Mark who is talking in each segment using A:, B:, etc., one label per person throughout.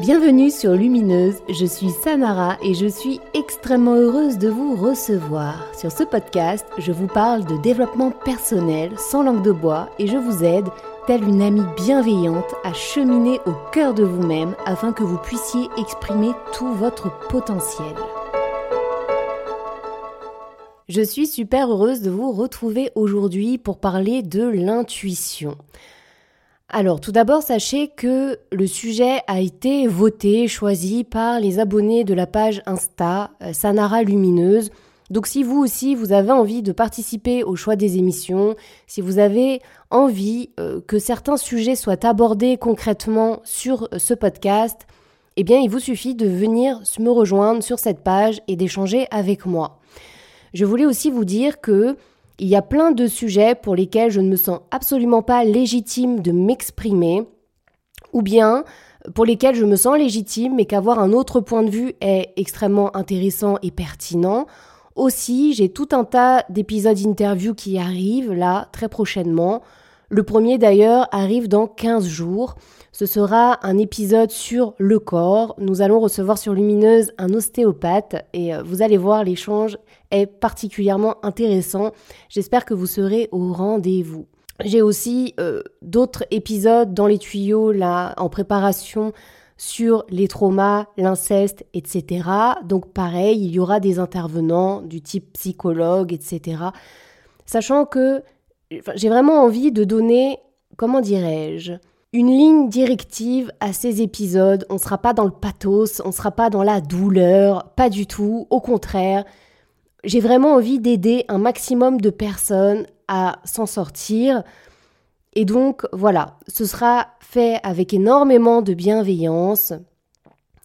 A: Bienvenue sur Lumineuse, je suis Samara et je suis extrêmement heureuse de vous recevoir. Sur ce podcast, je vous parle de développement personnel sans langue de bois et je vous aide, telle une amie bienveillante, à cheminer au cœur de vous-même afin que vous puissiez exprimer tout votre potentiel. Je suis super heureuse de vous retrouver aujourd'hui pour parler de l'intuition. Alors, tout d'abord, sachez que le sujet a été voté, choisi par les abonnés de la page Insta euh, Sanara Lumineuse. Donc si vous aussi, vous avez envie de participer au choix des émissions, si vous avez envie euh, que certains sujets soient abordés concrètement sur euh, ce podcast, eh bien, il vous suffit de venir me rejoindre sur cette page et d'échanger avec moi. Je voulais aussi vous dire que il y a plein de sujets pour lesquels je ne me sens absolument pas légitime de m'exprimer, ou bien pour lesquels je me sens légitime, mais qu'avoir un autre point de vue est extrêmement intéressant et pertinent. Aussi, j'ai tout un tas d'épisodes interviews qui arrivent là très prochainement. Le premier d'ailleurs arrive dans 15 jours. Ce sera un épisode sur le corps. Nous allons recevoir sur Lumineuse un ostéopathe et euh, vous allez voir, l'échange est particulièrement intéressant. J'espère que vous serez au rendez-vous. J'ai aussi euh, d'autres épisodes dans les tuyaux là en préparation sur les traumas, l'inceste, etc. Donc pareil, il y aura des intervenants du type psychologue, etc. Sachant que j'ai vraiment envie de donner, comment dirais-je, une ligne directive à ces épisodes. On ne sera pas dans le pathos, on ne sera pas dans la douleur, pas du tout. Au contraire, j'ai vraiment envie d'aider un maximum de personnes à s'en sortir. Et donc, voilà, ce sera fait avec énormément de bienveillance.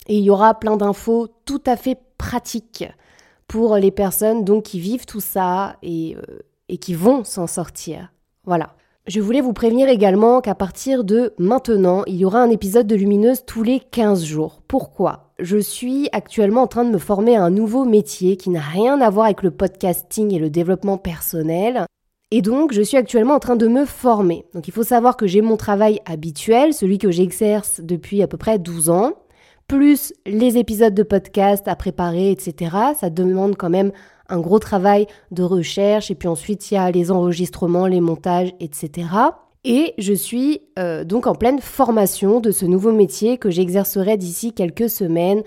A: Et il y aura plein d'infos tout à fait pratiques pour les personnes donc qui vivent tout ça et, euh, et qui vont s'en sortir. Voilà. Je voulais vous prévenir également qu'à partir de maintenant, il y aura un épisode de Lumineuse tous les 15 jours. Pourquoi? Je suis actuellement en train de me former à un nouveau métier qui n'a rien à voir avec le podcasting et le développement personnel. Et donc, je suis actuellement en train de me former. Donc, il faut savoir que j'ai mon travail habituel, celui que j'exerce depuis à peu près 12 ans, plus les épisodes de podcast à préparer, etc. Ça demande quand même un gros travail de recherche et puis ensuite il y a les enregistrements, les montages, etc. Et je suis euh, donc en pleine formation de ce nouveau métier que j'exercerai d'ici quelques semaines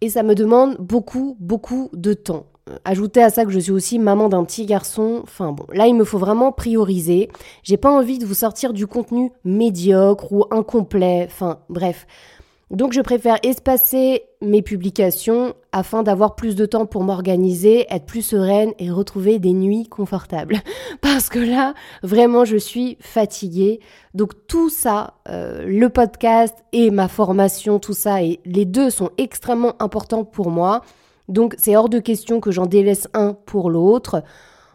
A: et ça me demande beaucoup, beaucoup de temps. Euh, ajoutez à ça que je suis aussi maman d'un petit garçon. Enfin bon, là il me faut vraiment prioriser. J'ai pas envie de vous sortir du contenu médiocre ou incomplet. Enfin bref, donc je préfère espacer mes publications afin d'avoir plus de temps pour m'organiser, être plus sereine et retrouver des nuits confortables. Parce que là, vraiment, je suis fatiguée. Donc tout ça, euh, le podcast et ma formation, tout ça, et les deux sont extrêmement importants pour moi. Donc c'est hors de question que j'en délaisse un pour l'autre.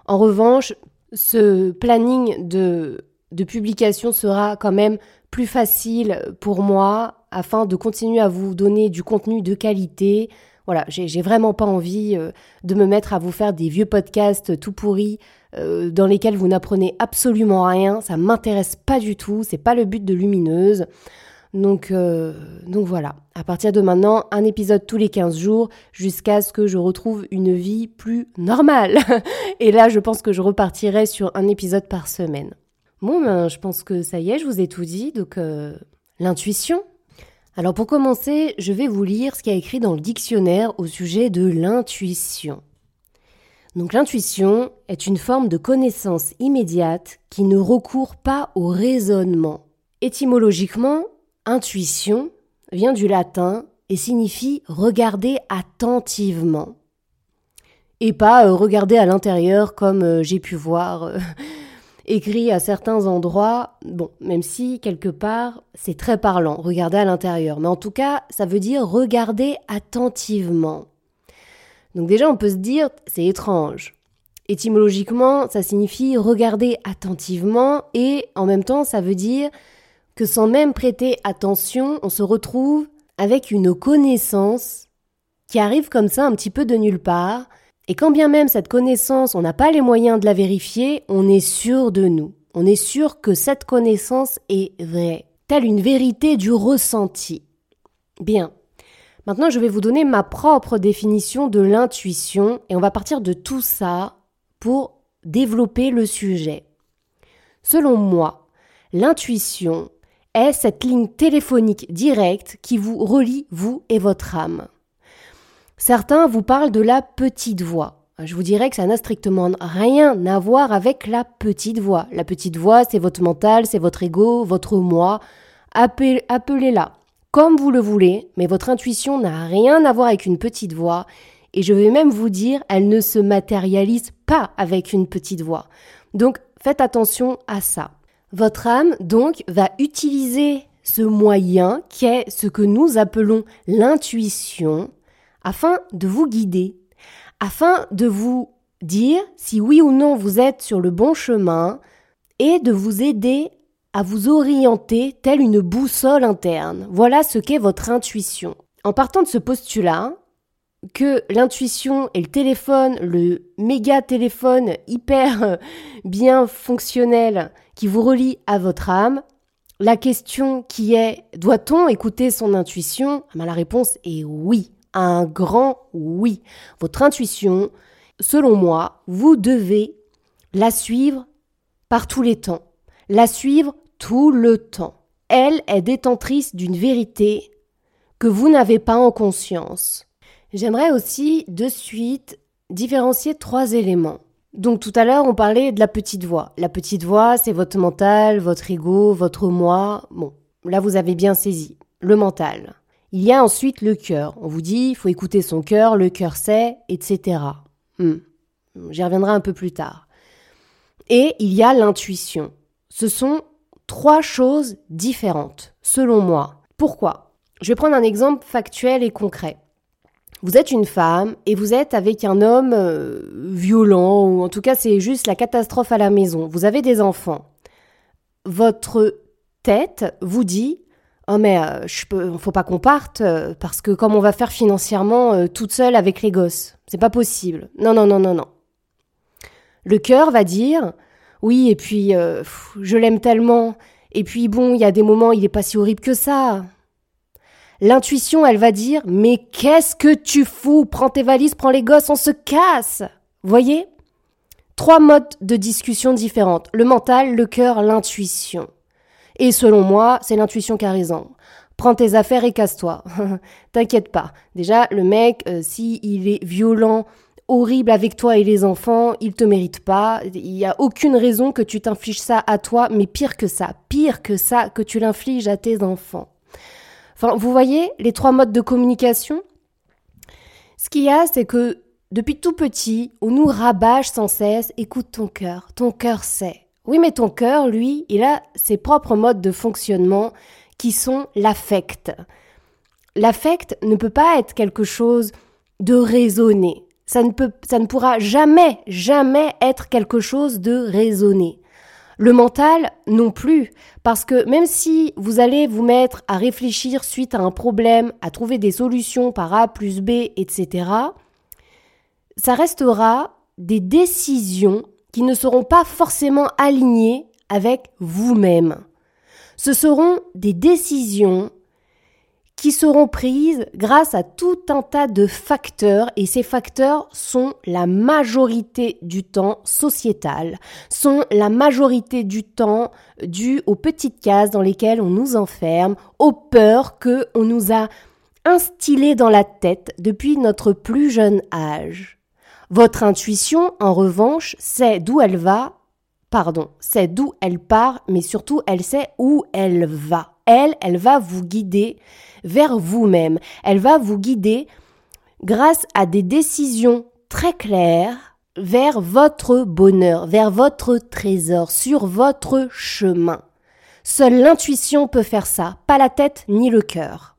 A: En revanche, ce planning de, de publication sera quand même plus facile pour moi afin de continuer à vous donner du contenu de qualité. Voilà, j'ai vraiment pas envie euh, de me mettre à vous faire des vieux podcasts tout pourris euh, dans lesquels vous n'apprenez absolument rien. Ça m'intéresse pas du tout. C'est pas le but de Lumineuse. Donc, euh, donc voilà, à partir de maintenant, un épisode tous les 15 jours jusqu'à ce que je retrouve une vie plus normale. Et là, je pense que je repartirai sur un épisode par semaine. Bon, ben, je pense que ça y est, je vous ai tout dit. Donc, l'intuition, alors pour commencer, je vais vous lire ce qu'il y a écrit dans le dictionnaire au sujet de l'intuition. Donc l'intuition est une forme de connaissance immédiate qui ne recourt pas au raisonnement. Étymologiquement, intuition vient du latin et signifie regarder attentivement. Et pas euh, regarder à l'intérieur comme euh, j'ai pu voir euh, écrit à certains endroits, bon, même si quelque part c'est très parlant, regarder à l'intérieur, mais en tout cas ça veut dire regarder attentivement. Donc déjà on peut se dire c'est étrange. Étymologiquement ça signifie regarder attentivement et en même temps ça veut dire que sans même prêter attention on se retrouve avec une connaissance qui arrive comme ça un petit peu de nulle part et quand bien même cette connaissance, on n'a pas les moyens de la vérifier, on est sûr de nous. On est sûr que cette connaissance est vraie, telle une vérité du ressenti. Bien. Maintenant, je vais vous donner ma propre définition de l'intuition et on va partir de tout ça pour développer le sujet. Selon moi, l'intuition est cette ligne téléphonique directe qui vous relie, vous et votre âme. Certains vous parlent de la petite voix. Je vous dirais que ça n'a strictement rien à voir avec la petite voix. La petite voix, c'est votre mental, c'est votre ego, votre moi. Appelez-la comme vous le voulez, mais votre intuition n'a rien à voir avec une petite voix. Et je vais même vous dire, elle ne se matérialise pas avec une petite voix. Donc faites attention à ça. Votre âme, donc, va utiliser ce moyen qui est ce que nous appelons l'intuition afin de vous guider, afin de vous dire si oui ou non vous êtes sur le bon chemin et de vous aider à vous orienter telle une boussole interne. Voilà ce qu'est votre intuition. En partant de ce postulat, que l'intuition et le téléphone, le méga téléphone hyper bien fonctionnel qui vous relie à votre âme, la question qui est doit-on écouter son intuition? Ah ben, La réponse est oui un grand oui. Votre intuition, selon moi, vous devez la suivre par tous les temps. La suivre tout le temps. Elle est détentrice d'une vérité que vous n'avez pas en conscience. J'aimerais aussi de suite différencier trois éléments. Donc tout à l'heure, on parlait de la petite voix. La petite voix, c'est votre mental, votre ego, votre moi. Bon, là vous avez bien saisi. Le mental. Il y a ensuite le cœur. On vous dit, il faut écouter son cœur, le cœur sait, etc. Hmm. J'y reviendrai un peu plus tard. Et il y a l'intuition. Ce sont trois choses différentes, selon moi. Pourquoi? Je vais prendre un exemple factuel et concret. Vous êtes une femme et vous êtes avec un homme euh, violent, ou en tout cas c'est juste la catastrophe à la maison. Vous avez des enfants. Votre tête vous dit Oh mais euh, je peux, faut pas qu'on parte euh, parce que comme on va faire financièrement euh, toute seule avec les gosses, c'est pas possible. Non non non non non. Le cœur va dire oui et puis je l'aime tellement et puis bon il y a des moments il est pas si horrible que ça. L'intuition elle va dire mais qu'est-ce que tu fous? Prends tes valises, prends les gosses, on se casse. Voyez? Trois modes de discussion différentes le mental, le cœur, l'intuition. Et selon moi, c'est l'intuition qui a raison. Prends tes affaires et casse-toi. T'inquiète pas. Déjà, le mec, euh, si il est violent, horrible avec toi et les enfants, il te mérite pas. Il n'y a aucune raison que tu t'infliges ça à toi, mais pire que ça, pire que ça, que tu l'infliges à tes enfants. Enfin, vous voyez les trois modes de communication? Ce qu'il y a, c'est que depuis tout petit, on nous rabâche sans cesse, écoute ton cœur, ton cœur sait. Oui, mais ton cœur, lui, il a ses propres modes de fonctionnement qui sont l'affect. L'affect ne peut pas être quelque chose de raisonné. Ça ne, ça ne pourra jamais, jamais être quelque chose de raisonné. Le mental non plus, parce que même si vous allez vous mettre à réfléchir suite à un problème, à trouver des solutions par A plus B, etc., ça restera des décisions qui ne seront pas forcément alignés avec vous-même. Ce seront des décisions qui seront prises grâce à tout un tas de facteurs et ces facteurs sont la majorité du temps sociétal, sont la majorité du temps dus aux petites cases dans lesquelles on nous enferme, aux peurs que on nous a instillées dans la tête depuis notre plus jeune âge. Votre intuition, en revanche, sait d'où elle va, pardon, sait d'où elle part, mais surtout elle sait où elle va. Elle, elle va vous guider vers vous-même. Elle va vous guider grâce à des décisions très claires vers votre bonheur, vers votre trésor, sur votre chemin. Seule l'intuition peut faire ça, pas la tête ni le cœur.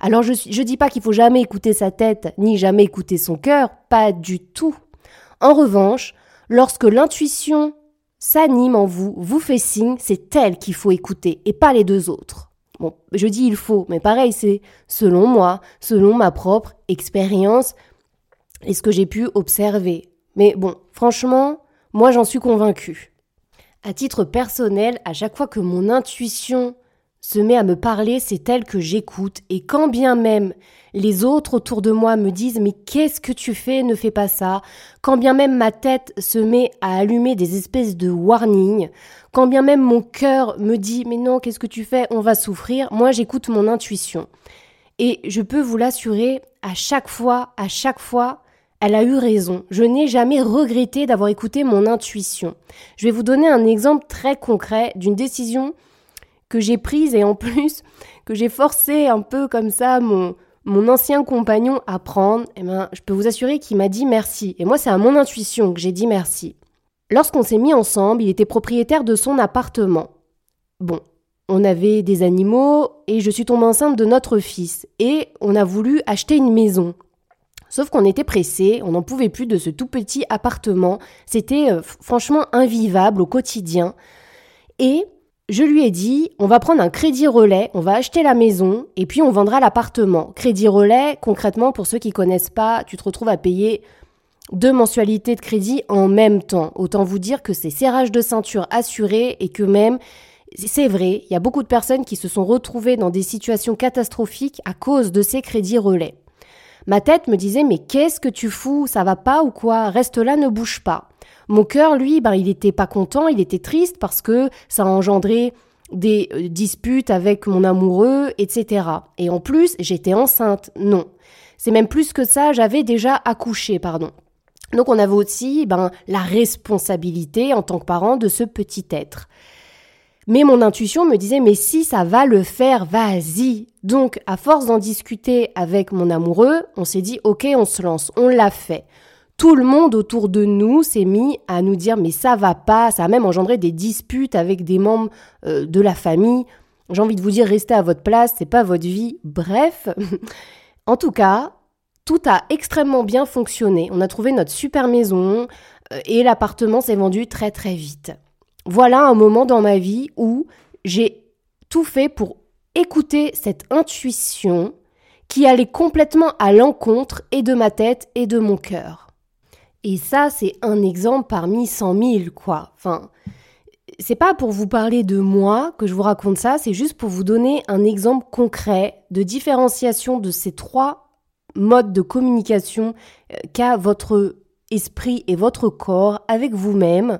A: Alors je ne dis pas qu'il faut jamais écouter sa tête ni jamais écouter son cœur, pas du tout. En revanche, lorsque l'intuition s'anime en vous, vous fait signe, c'est elle qu'il faut écouter et pas les deux autres. Bon, je dis il faut, mais pareil, c'est selon moi, selon ma propre expérience et ce que j'ai pu observer. Mais bon, franchement, moi j'en suis convaincue. À titre personnel, à chaque fois que mon intuition se met à me parler, c'est elle que j'écoute, et quand bien même les autres autour de moi me disent mais qu'est-ce que tu fais, ne fais pas ça, quand bien même ma tête se met à allumer des espèces de warnings, quand bien même mon cœur me dit mais non, qu'est-ce que tu fais, on va souffrir, moi j'écoute mon intuition. Et je peux vous l'assurer, à chaque fois, à chaque fois, elle a eu raison. Je n'ai jamais regretté d'avoir écouté mon intuition. Je vais vous donner un exemple très concret d'une décision que j'ai prise et en plus que j'ai forcé un peu comme ça mon, mon ancien compagnon à prendre, eh ben, je peux vous assurer qu'il m'a dit merci. Et moi, c'est à mon intuition que j'ai dit merci. Lorsqu'on s'est mis ensemble, il était propriétaire de son appartement. Bon, on avait des animaux et je suis tombée enceinte de notre fils et on a voulu acheter une maison. Sauf qu'on était pressé, on n'en pouvait plus de ce tout petit appartement, c'était euh, franchement invivable au quotidien. Et je lui ai dit, on va prendre un crédit relais, on va acheter la maison et puis on vendra l'appartement. Crédit relais, concrètement, pour ceux qui connaissent pas, tu te retrouves à payer deux mensualités de crédit en même temps. Autant vous dire que c'est serrage de ceinture assuré et que même, c'est vrai, il y a beaucoup de personnes qui se sont retrouvées dans des situations catastrophiques à cause de ces crédits relais. Ma tête me disait mais qu'est-ce que tu fous, ça va pas ou quoi, reste là, ne bouge pas. Mon cœur, lui, ben, il n'était pas content, il était triste parce que ça a engendré des euh, disputes avec mon amoureux, etc. Et en plus, j'étais enceinte. Non. C'est même plus que ça, j'avais déjà accouché, pardon. Donc on avait aussi ben, la responsabilité en tant que parent de ce petit être. Mais mon intuition me disait mais si ça va le faire, vas-y. Donc à force d'en discuter avec mon amoureux, on s'est dit ok on se lance, on l'a fait tout le monde autour de nous s'est mis à nous dire mais ça va pas, ça a même engendré des disputes avec des membres euh, de la famille. J'ai envie de vous dire restez à votre place, c'est pas votre vie. Bref, en tout cas, tout a extrêmement bien fonctionné. On a trouvé notre super maison euh, et l'appartement s'est vendu très très vite. Voilà un moment dans ma vie où j'ai tout fait pour écouter cette intuition qui allait complètement à l'encontre et de ma tête et de mon cœur. Et ça, c'est un exemple parmi cent mille, quoi. Enfin, c'est pas pour vous parler de moi que je vous raconte ça, c'est juste pour vous donner un exemple concret de différenciation de ces trois modes de communication euh, qu'a votre esprit et votre corps avec vous-même.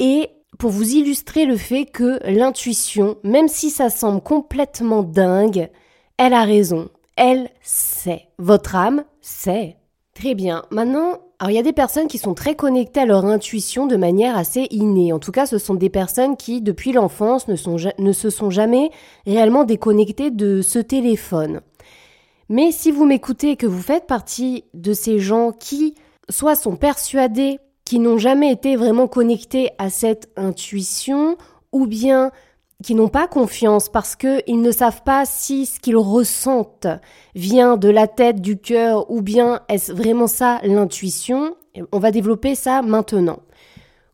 A: Et pour vous illustrer le fait que l'intuition, même si ça semble complètement dingue, elle a raison. Elle sait. Votre âme sait. Très bien. Maintenant, alors il y a des personnes qui sont très connectées à leur intuition de manière assez innée. En tout cas, ce sont des personnes qui, depuis l'enfance, ne, se sont jamais réellement déconnectées de ce téléphone. Mais si vous m'écoutez que vous faites partie de ces gens qui soit sont persuadés qu'ils n'ont jamais été vraiment connectés à cette intuition, ou bien qui n'ont pas confiance parce qu'ils ne savent pas si ce qu'ils ressentent vient de la tête, du cœur ou bien est-ce vraiment ça l'intuition. On va développer ça maintenant.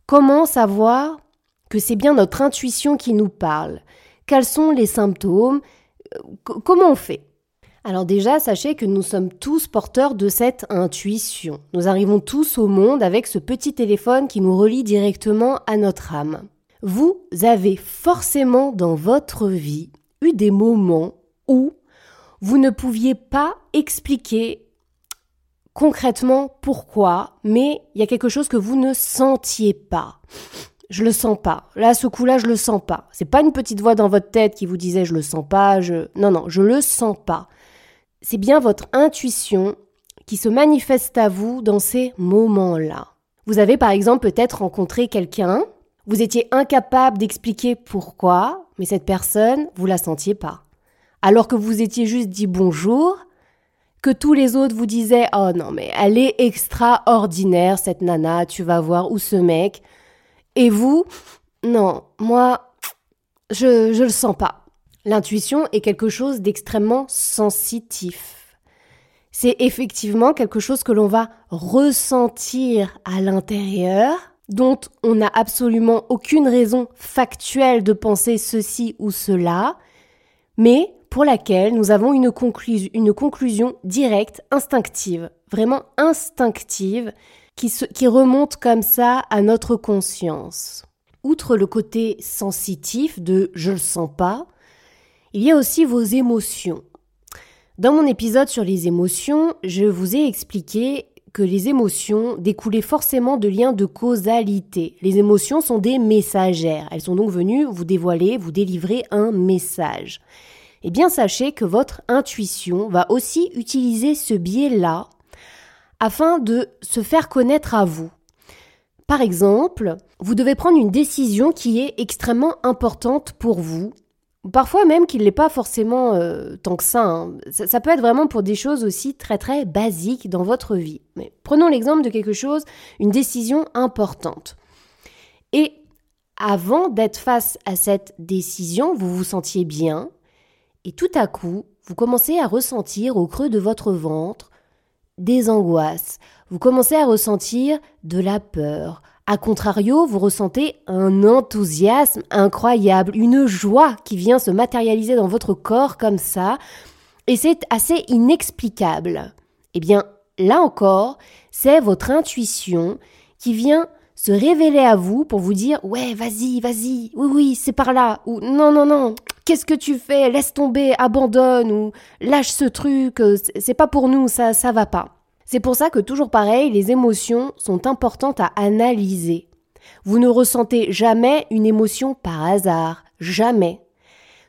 A: Comment savoir que c'est bien notre intuition qui nous parle? Quels sont les symptômes? Comment on fait? Alors déjà, sachez que nous sommes tous porteurs de cette intuition. Nous arrivons tous au monde avec ce petit téléphone qui nous relie directement à notre âme. Vous avez forcément dans votre vie eu des moments où vous ne pouviez pas expliquer concrètement pourquoi, mais il y a quelque chose que vous ne sentiez pas. Je le sens pas. Là, ce coup-là, je le sens pas. C'est pas une petite voix dans votre tête qui vous disait je le sens pas, je. Non, non, je le sens pas. C'est bien votre intuition qui se manifeste à vous dans ces moments-là. Vous avez par exemple peut-être rencontré quelqu'un vous étiez incapable d'expliquer pourquoi, mais cette personne, vous la sentiez pas. Alors que vous étiez juste dit bonjour, que tous les autres vous disaient Oh non, mais elle est extraordinaire, cette nana, tu vas voir, ou ce mec. Et vous, non, moi, je, je le sens pas. L'intuition est quelque chose d'extrêmement sensitif. C'est effectivement quelque chose que l'on va ressentir à l'intérieur dont on n'a absolument aucune raison factuelle de penser ceci ou cela, mais pour laquelle nous avons une, conclusion directe, instinctive, vraiment instinctive, qui, qui remonte comme ça à notre conscience. Outre le côté sensitif de je le sens pas, Il y a aussi vos émotions. Dans mon épisode sur les émotions, je vous ai expliqué que les émotions découlaient forcément de liens de causalité. Les émotions sont des messagères. Elles sont donc venues vous dévoiler, vous délivrer un message. Eh bien, sachez que votre intuition va aussi utiliser ce biais-là afin de se faire connaître à vous. Par exemple, vous devez prendre une décision qui est extrêmement importante pour vous Parfois même qu'il n'est pas forcément euh, tant que hein. ça, ça. peut être vraiment pour des choses aussi très très basiques dans votre vie. Mais prenons l'exemple de quelque chose, une décision importante. Et avant d'être face à cette décision, vous vous sentiez bien, et tout à coup, vous commencez à ressentir au creux de votre ventre des angoisses. Vous commencez à ressentir de la peur, a contrario, vous ressentez un enthousiasme incroyable, une joie qui vient se matérialiser dans votre corps comme ça, et c'est assez inexplicable. Eh bien, là encore, c'est votre intuition qui vient se révéler à vous pour vous dire ouais vas-y vas-y oui oui c'est par là ou non non non qu'est-ce que tu fais laisse tomber abandonne ou lâche ce truc c'est pas pour nous ça ça va pas c'est pour ça que toujours pareil, les émotions sont importantes à analyser. Vous ne ressentez jamais une émotion par hasard, jamais.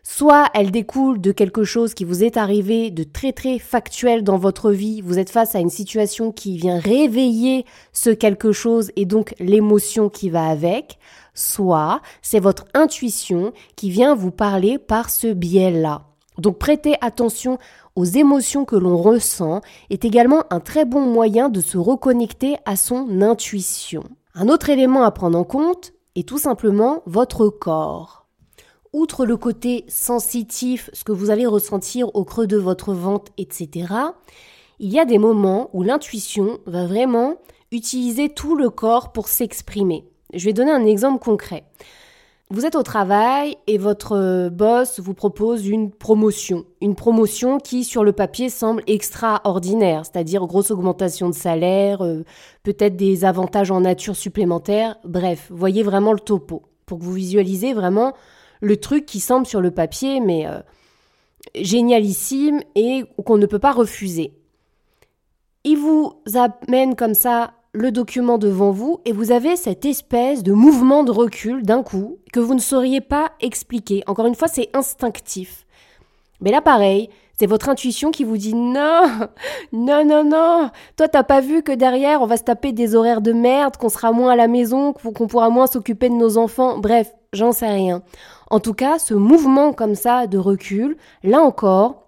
A: Soit elle découle de quelque chose qui vous est arrivé de très très factuel dans votre vie, vous êtes face à une situation qui vient réveiller ce quelque chose et donc l'émotion qui va avec, soit c'est votre intuition qui vient vous parler par ce biais-là. Donc prêtez attention aux émotions que l'on ressent est également un très bon moyen de se reconnecter à son intuition. Un autre élément à prendre en compte est tout simplement votre corps. Outre le côté sensitif, ce que vous allez ressentir au creux de votre ventre, etc., il y a des moments où l'intuition va vraiment utiliser tout le corps pour s'exprimer. Je vais donner un exemple concret. Vous êtes au travail et votre euh, boss vous propose une promotion. Une promotion qui, sur le papier, semble extraordinaire, c'est-à-dire grosse augmentation de salaire, euh, peut-être des avantages en nature supplémentaires. Bref, voyez vraiment le topo pour que vous visualisez vraiment le truc qui semble sur le papier, mais euh, génialissime et qu'on ne peut pas refuser. Il vous amène comme ça le document devant vous et vous avez cette espèce de mouvement de recul d'un coup que vous ne sauriez pas expliquer. Encore une fois, c'est instinctif. Mais là, pareil, c'est votre intuition qui vous dit non, non, non, non. Toi, t'as pas vu que derrière, on va se taper des horaires de merde, qu'on sera moins à la maison, qu'on pourra moins s'occuper de nos enfants. Bref, j'en sais rien. En tout cas, ce mouvement comme ça de recul, là encore,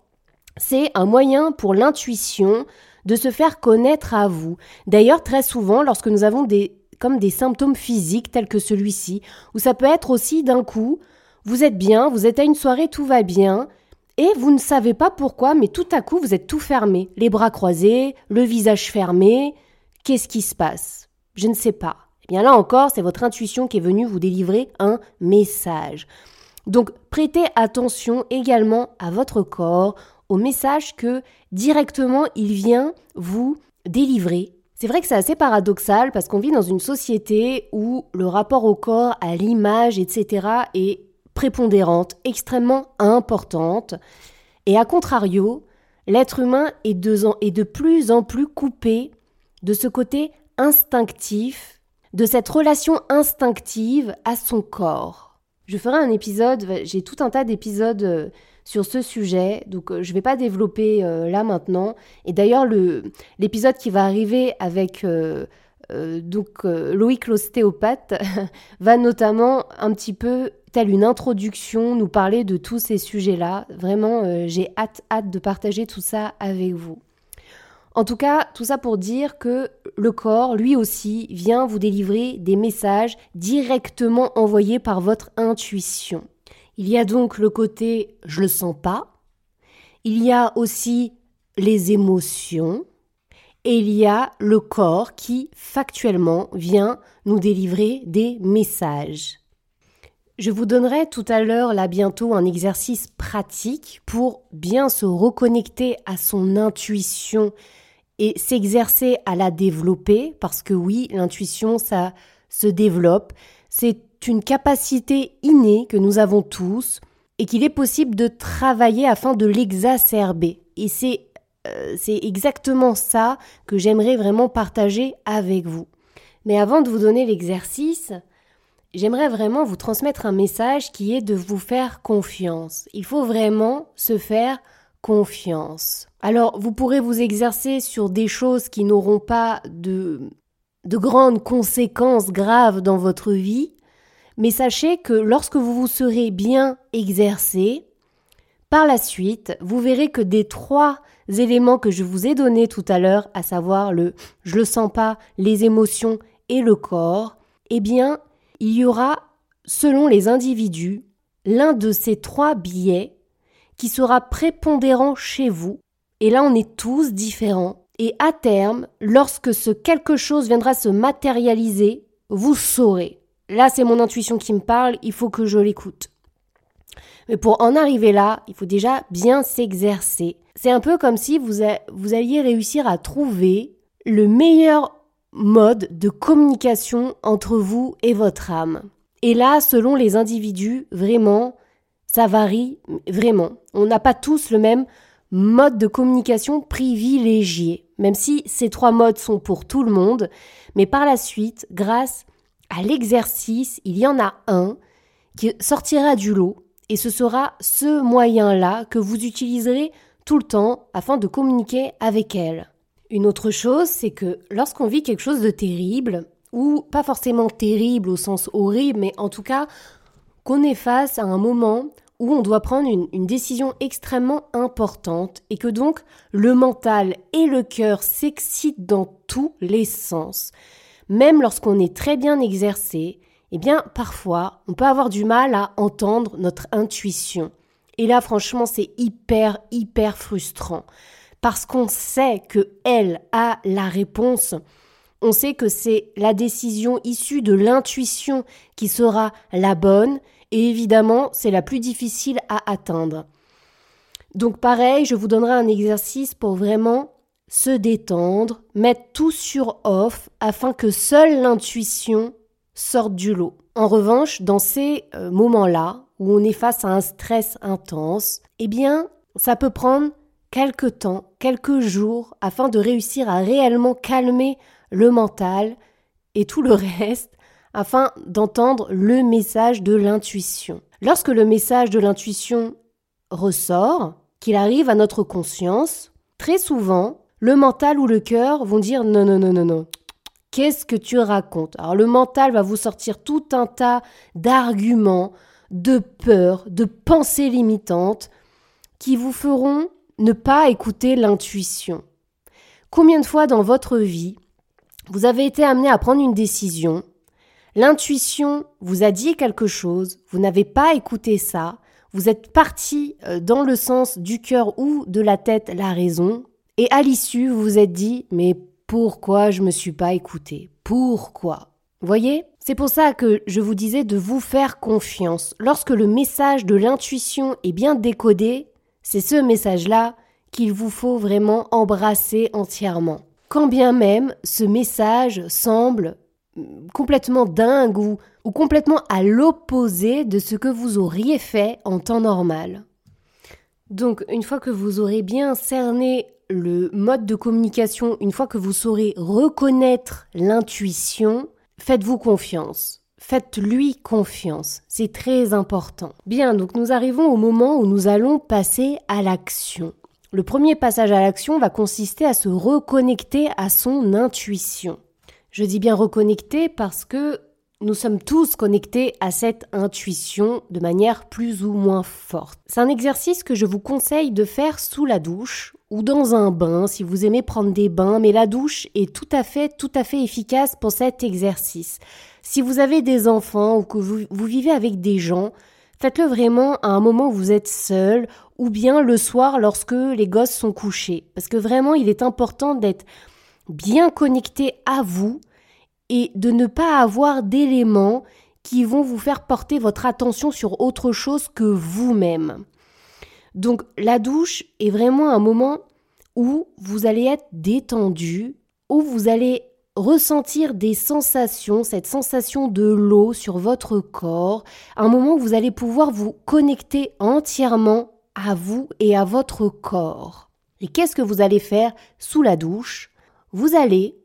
A: c'est un moyen pour l'intuition de se faire connaître à vous. D'ailleurs, très souvent, lorsque nous avons des comme des symptômes physiques tels que celui-ci, ou ça peut être aussi d'un coup, vous êtes bien, vous êtes à une soirée, tout va bien, et vous ne savez pas pourquoi, mais tout à coup, vous êtes tout fermé, les bras croisés, le visage fermé. Qu'est-ce qui se passe? Je ne sais pas. Eh bien là encore, c'est votre intuition qui est venue vous délivrer un message. Donc prêtez attention également à votre corps, au message que directement il vient vous délivrer. C'est vrai que c'est assez paradoxal parce qu'on vit dans une société où le rapport au corps, à l'image, etc. est prépondérante, extrêmement importante. Et à contrario, l'être humain est de, plus en plus coupé de ce côté instinctif, de cette relation instinctive à son corps. Je ferai un épisode, j'ai tout un tas d'épisodes euh, sur ce sujet. Donc euh, je ne vais pas développer euh, là maintenant. Et d'ailleurs, l'épisode qui va arriver avec euh, donc Loïc l'ostéopathe va notamment un petit peu telle une introduction nous parler de tous ces sujets-là. Vraiment, j'ai hâte, hâte de partager tout ça avec vous. En tout cas, tout ça pour dire que le corps, lui aussi, vient vous délivrer des messages directement envoyés par votre intuition. Il y a donc le côté je le sens pas. Il y a aussi les émotions. Et il y a le corps qui, factuellement, vient nous délivrer des messages. Je vous donnerai tout à l'heure, là bientôt, un exercice pratique pour bien se reconnecter à son intuition et s'exercer à la développer, parce que oui, l'intuition, ça se développe. Une capacité innée que nous avons tous et qu'il est possible de travailler afin de l'exacerber. Et c'est euh, exactement ça que j'aimerais vraiment partager avec vous. Mais avant de vous donner l'exercice, j'aimerais vraiment vous transmettre un message qui est de vous faire confiance. Il faut vraiment se faire confiance. Alors, vous pourrez vous exercer sur des choses qui n'auront pas de, de grandes conséquences graves dans votre vie, mais sachez que lorsque vous vous serez bien exercé, par la suite, vous verrez que des trois éléments que je vous ai donnés tout à l'heure, à savoir le je le sens pas, les émotions et le corps, eh bien, il y aura, selon les individus, l'un de ces trois biais qui sera prépondérant chez vous. Et là, on est tous différents. Et à terme, lorsque ce quelque chose viendra se matérialiser, vous saurez. Là, c'est mon intuition qui me parle, il faut que je l'écoute. Mais pour en arriver là, il faut déjà bien s'exercer. C'est un peu comme si vous, vous alliez réussir à trouver le meilleur mode de communication entre vous et votre âme. Et là, selon les individus, vraiment, ça varie vraiment. On n'a pas tous le même mode de communication privilégié, même si ces trois modes sont pour tout le monde. Mais par la suite, grâce à l'exercice, il y en a un qui sortira du lot et ce sera ce moyen-là que vous utiliserez tout le temps afin de communiquer avec elle. Une autre chose, c'est que lorsqu'on vit quelque chose de terrible, ou pas forcément terrible au sens horrible, mais en tout cas qu'on est face à un moment où on doit prendre une, une, décision extrêmement importante et que donc le mental et le cœur s'excitent dans tous les sens. Même lorsqu'on est très bien exercé, eh bien parfois on peut avoir du mal à entendre notre intuition. Et là franchement c'est hyper hyper frustrant parce qu'on sait que elle a la réponse. On sait que c'est la décision issue de l'intuition qui sera la bonne et évidemment c'est la plus difficile à atteindre. Donc pareil, je vous donnerai un exercice pour vraiment se détendre, mettre tout sur off afin que seule l'intuition sorte du lot. En revanche, dans ces euh, moments-là, où on est face à un stress intense, eh bien, ça peut prendre quelques temps, quelques jours, afin de réussir à réellement calmer le mental et tout le reste, afin d'entendre le message de l'intuition. Lorsque le message de l'intuition ressort, qu'il arrive à notre conscience, très souvent, le mental ou le cœur vont dire non, non, non, non, non. Qu'est-ce que tu racontes? Alors le mental va vous sortir tout un tas d'arguments, de peurs, de pensées limitantes qui vous feront ne pas écouter l'intuition. Combien de fois dans votre vie vous avez été amené à prendre une décision, l'intuition vous a dit quelque chose, vous n'avez pas écouté ça, vous êtes parti euh, dans le sens du cœur ou de la tête, la raison, et à l'issue, vous vous êtes dit, mais pourquoi je me suis pas écouté Pourquoi? Voyez? C'est pour ça que je vous disais de vous faire confiance. Lorsque le message de l'intuition est bien décodé, c'est ce message-là qu'il vous faut vraiment embrasser entièrement. Quand bien même ce message semble complètement dingue ou, ou complètement à l'opposé de ce que vous auriez fait en temps normal. Donc, une fois que vous aurez bien cerné le mode de communication, une fois que vous saurez reconnaître l'intuition, faites-vous confiance. Faites-lui confiance. C'est très important. Bien, donc nous arrivons au moment où nous allons passer à l'action. Le premier passage à l'action va consister à se reconnecter à son intuition. Je dis bien reconnecter parce que nous sommes tous connectés à cette intuition de manière plus ou moins forte. C'est un exercice que je vous conseille de faire sous la douche ou dans un bain si vous aimez prendre des bains, mais la douche est tout à fait, tout à fait efficace pour cet exercice. Si vous avez des enfants ou que vous, vous vivez avec des gens, faites-le vraiment à un moment où vous êtes seul ou bien le soir lorsque les gosses sont couchés. Parce que vraiment, il est important d'être bien connecté à vous et de ne pas avoir d'éléments qui vont vous faire porter votre attention sur autre chose que vous-même. Donc la douche est vraiment un moment où vous allez être détendu, où vous allez ressentir des sensations, cette sensation de l'eau sur votre corps, un moment où vous allez pouvoir vous connecter entièrement à vous et à votre corps. Et qu'est-ce que vous allez faire sous la douche? Vous allez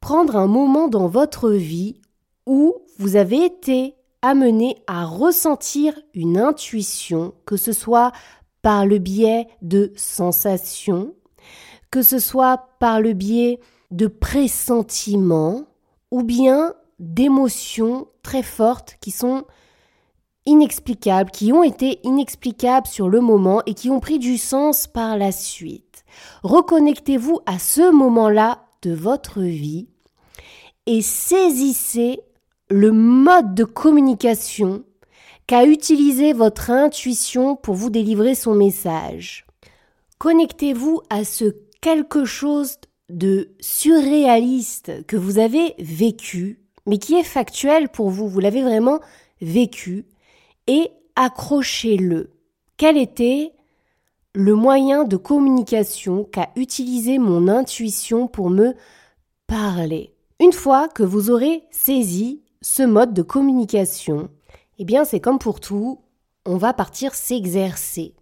A: prendre un moment dans votre vie où vous avez été amené à ressentir une intuition, que ce soit par le biais de sensations, que ce soit par le biais de pressentiments ou bien d'émotions très fortes qui sont inexplicables, qui ont été inexplicables sur le moment et qui ont pris du sens par la suite. Reconnectez-vous à ce moment-là de votre vie et saisissez le mode de communication qu'a utilisé votre intuition pour vous délivrer son message. Connectez-vous à ce quelque chose de surréaliste que vous avez vécu, mais qui est factuel pour vous, vous l'avez vraiment vécu, et accrochez-le. Quel était le moyen de communication qu'a utilisé mon intuition pour me parler? Une fois que vous aurez saisi ce mode de communication, eh bien c'est comme pour tout, on va partir s'exercer.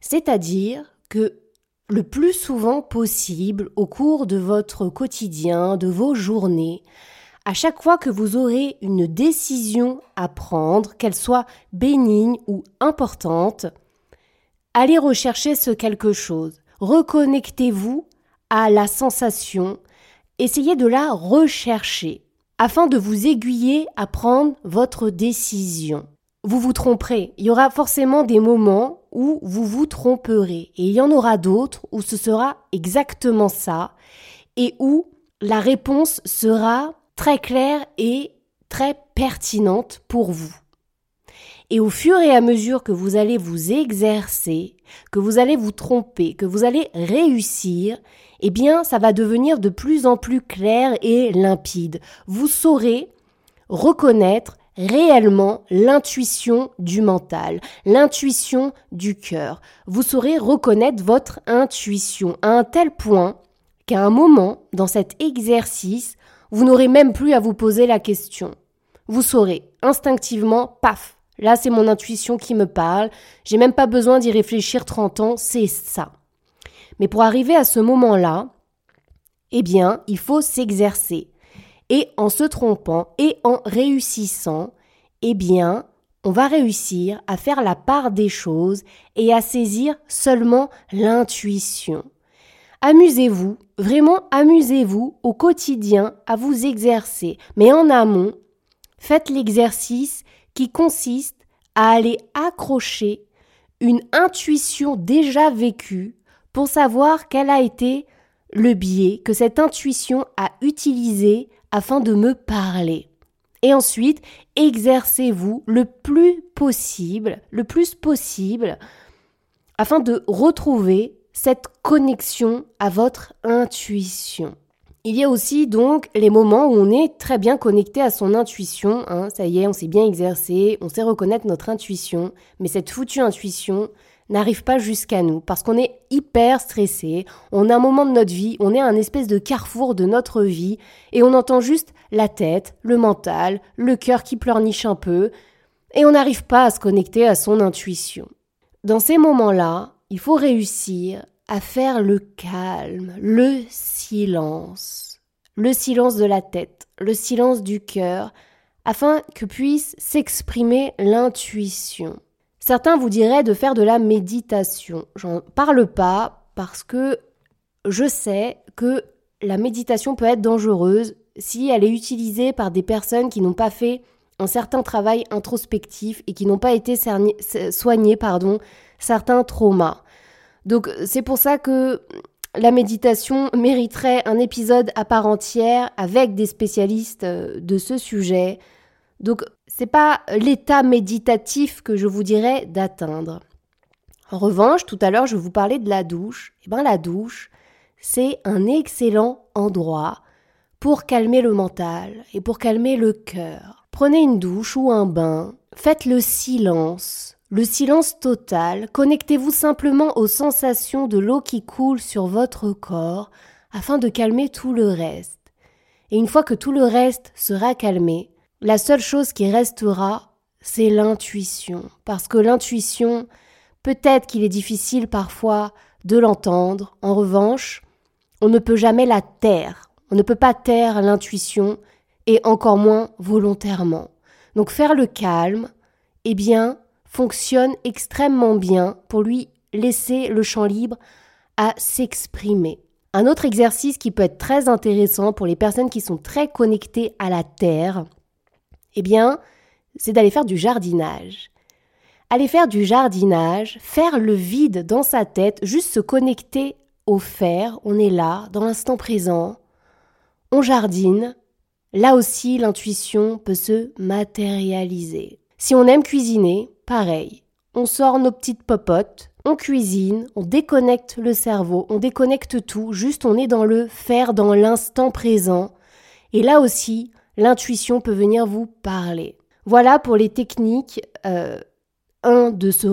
A: C'est-à-dire que le plus souvent possible au cours de votre quotidien, de vos journées, à chaque fois que vous aurez une décision à prendre, qu'elle soit bénigne ou importante, allez rechercher ce quelque chose. Reconnectez-vous à la sensation, essayez de la rechercher afin de vous aiguiller à prendre votre décision. Vous vous tromperez. Il y aura forcément des moments où vous vous tromperez. Et il y en aura d'autres où ce sera exactement ça et où la réponse sera très claire et très pertinente pour vous. Et au fur et à mesure que vous allez vous exercer, que vous allez vous tromper, que vous allez réussir, eh bien, ça va devenir de plus en plus clair et limpide. Vous saurez reconnaître réellement l'intuition du mental, l'intuition du cœur. Vous saurez reconnaître votre intuition à un tel point qu'à un moment, dans cet exercice, vous n'aurez même plus à vous poser la question. Vous saurez instinctivement, paf, là c'est mon intuition qui me parle, j'ai même pas besoin d'y réfléchir 30 ans, c'est ça. Mais pour arriver à ce moment-là, eh bien, il faut s'exercer. Et en se trompant et en réussissant, eh bien, on va réussir à faire la part des choses et à saisir seulement l'intuition. Amusez-vous, vraiment amusez-vous au quotidien à vous exercer, mais en amont, faites l'exercice qui consiste à aller accrocher une intuition déjà vécue pour savoir quel a été le biais que cette intuition a utilisé afin de me parler. Et ensuite, exercez-vous le plus possible, le plus possible, afin de retrouver cette connexion à votre intuition. Il y a aussi donc les moments où on est très bien connecté à son intuition. Hein. ça y est, on s'est bien exercé, on sait reconnaître notre intuition, mais cette foutue intuition, n'arrive pas jusqu'à nous parce qu'on est hyper stressé, on a un moment de notre vie, on est à un espèce de carrefour de notre vie et on entend juste la tête, le mental, le cœur qui pleurniche un peu et on n'arrive pas à se connecter à son intuition. Dans ces moments-là, il faut réussir à faire le calme, le silence, le silence de la tête, le silence du cœur, afin que puisse s'exprimer l'intuition. Certains vous diraient de faire de la méditation. J'en parle pas parce que je sais que la méditation peut être dangereuse si elle est utilisée par des personnes qui n'ont pas fait un certain travail introspectif et qui n'ont pas été soignées pardon, certains traumas. Donc c'est pour ça que la méditation mériterait un épisode à part entière avec des spécialistes euh, de ce sujet. Donc pas l'état méditatif que je vous dirais d'atteindre. En revanche, tout à l'heure, je vous parlais de la douche. Eh bien, la douche, c'est un excellent endroit pour calmer le mental et pour calmer le cœur. Prenez une douche ou un bain, faites le silence, le silence total, connectez-vous simplement aux sensations de l'eau qui coule sur votre corps afin de calmer tout le reste. Et une fois que tout le reste sera calmé, la seule chose qui restera, c'est l'intuition. Parce que l'intuition, peut-être qu'il est difficile parfois de l'entendre. En revanche, on ne peut jamais la taire. On ne peut pas taire l'intuition et encore moins volontairement. Donc faire le calme, eh bien, fonctionne extrêmement bien pour lui laisser le champ libre à s'exprimer. Un autre exercice qui peut être très intéressant pour les personnes qui sont très connectées à la terre, eh bien, c'est d'aller faire du jardinage. Aller faire du jardinage, faire le vide dans sa tête, juste se connecter au faire, on est là, dans l'instant présent, on jardine, là aussi l'intuition peut se matérialiser. Si on aime cuisiner, pareil, on sort nos petites popotes, on cuisine, on déconnecte le cerveau, on déconnecte tout, juste on est dans le faire dans l'instant présent. Et là aussi, l'intuition peut venir vous parler. Voilà pour les techniques. Euh, un, de se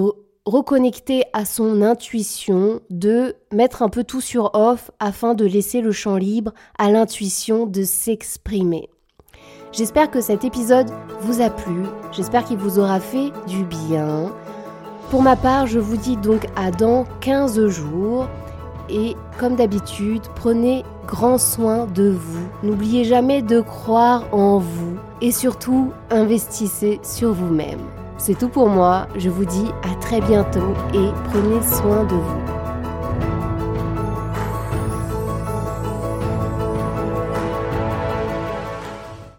A: reconnecter à son intuition, de mettre un peu tout sur off afin de laisser le champ libre à l'intuition de s'exprimer. J'espère que cet épisode vous a plu, j'espère qu'il vous aura fait du bien. Pour ma part, je vous dis donc à dans 15 jours et comme d'habitude, prenez grand soin de vous. N'oubliez jamais de croire en vous et surtout investissez sur vous-même. C'est tout pour moi, je vous dis à très bientôt et prenez soin de vous.